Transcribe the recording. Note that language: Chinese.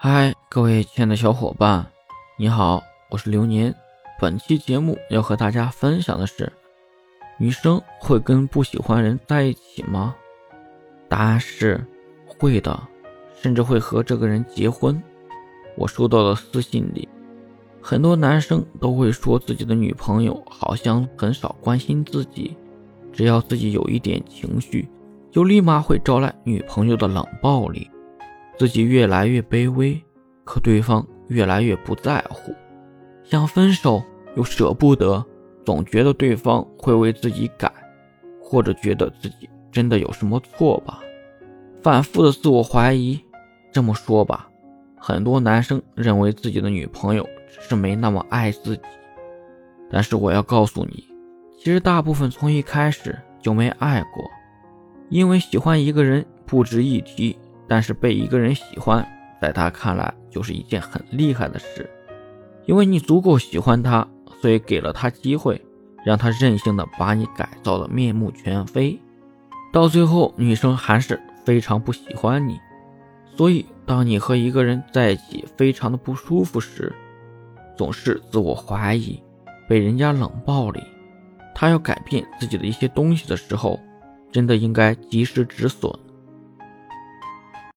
嗨，各位亲爱的小伙伴，你好，我是流年。本期节目要和大家分享的是：女生会跟不喜欢人在一起吗？答案是会的，甚至会和这个人结婚。我收到的私信里，很多男生都会说自己的女朋友好像很少关心自己，只要自己有一点情绪，就立马会招来女朋友的冷暴力。自己越来越卑微，可对方越来越不在乎，想分手又舍不得，总觉得对方会为自己改，或者觉得自己真的有什么错吧，反复的自我怀疑。这么说吧，很多男生认为自己的女朋友只是没那么爱自己，但是我要告诉你，其实大部分从一开始就没爱过，因为喜欢一个人不值一提。但是被一个人喜欢，在他看来就是一件很厉害的事，因为你足够喜欢他，所以给了他机会，让他任性的把你改造的面目全非。到最后，女生还是非常不喜欢你。所以，当你和一个人在一起非常的不舒服时，总是自我怀疑，被人家冷暴力，他要改变自己的一些东西的时候，真的应该及时止损。